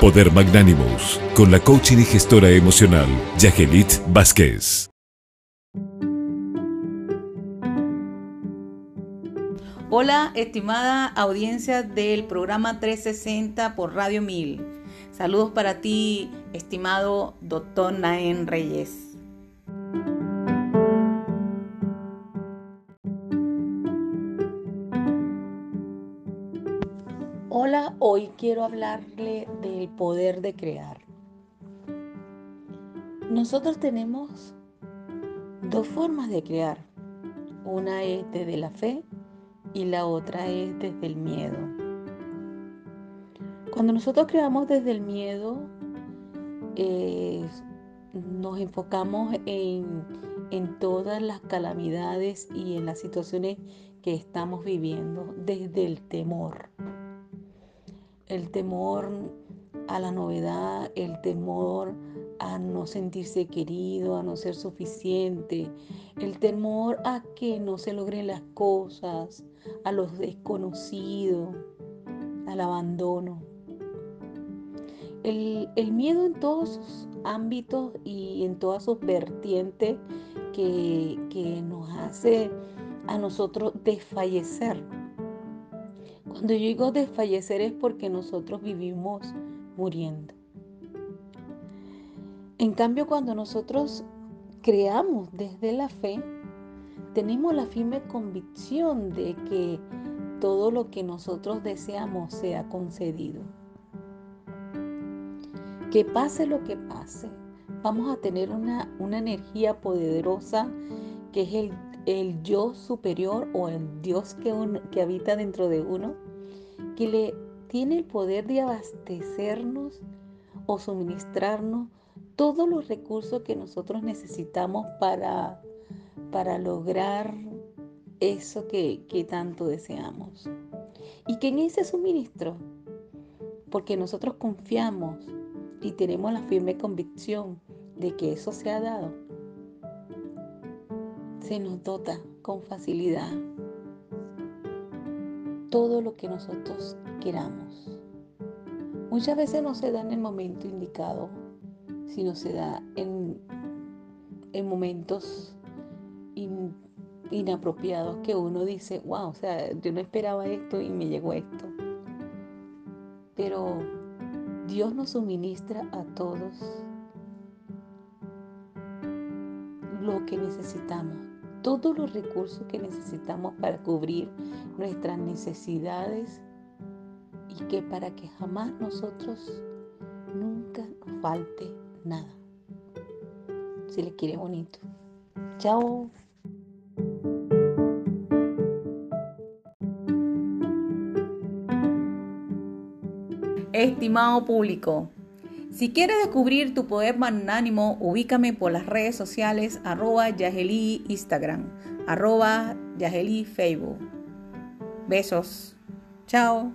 Poder Magnánimos, con la coaching y gestora emocional, Yagelit Vázquez. Hola, estimada audiencia del programa 360 por Radio 1000. Saludos para ti, estimado doctor Naén Reyes. Hola, hoy quiero hablarle del poder de crear. Nosotros tenemos dos formas de crear. Una es desde la fe y la otra es desde el miedo. Cuando nosotros creamos desde el miedo, nos enfocamos en, en todas las calamidades y en las situaciones que estamos viviendo desde el temor el temor a la novedad, el temor a no sentirse querido, a no ser suficiente, el temor a que no se logren las cosas, a los desconocidos, al abandono. El, miedo en todos sus ámbitos y en todas sus vertientes que, que nos hace a nosotros desfallecer cuando yo digo desfallecer es porque nosotros vivimos muriendo. En cambio, cuando nosotros creamos desde la fe, tenemos la firme convicción de que todo lo que nosotros deseamos sea concedido. Que pase lo que pase, vamos a tener una, una energía poderosa que es el el yo superior o el Dios que, que habita dentro de uno, que le tiene el poder de abastecernos o suministrarnos todos los recursos que nosotros necesitamos para, para lograr eso que, que tanto deseamos. ¿Y quién es ese suministro? Porque nosotros confiamos y tenemos la firme convicción de que eso se ha dado se nos dota con facilidad todo lo que nosotros queramos. Muchas veces no se da en el momento indicado, sino se da en, en momentos inapropiados que uno dice, wow, o sea, yo no esperaba esto y me llegó esto. Pero Dios nos suministra a todos lo que necesitamos todos los recursos que necesitamos para cubrir nuestras necesidades y que para que jamás nosotros nunca nos falte nada. Se le quiere bonito. Chao. Estimado público, si quieres descubrir tu poder magnánimo, ubícame por las redes sociales arroba Yaheli Instagram, arroba Facebook. Besos. Chao.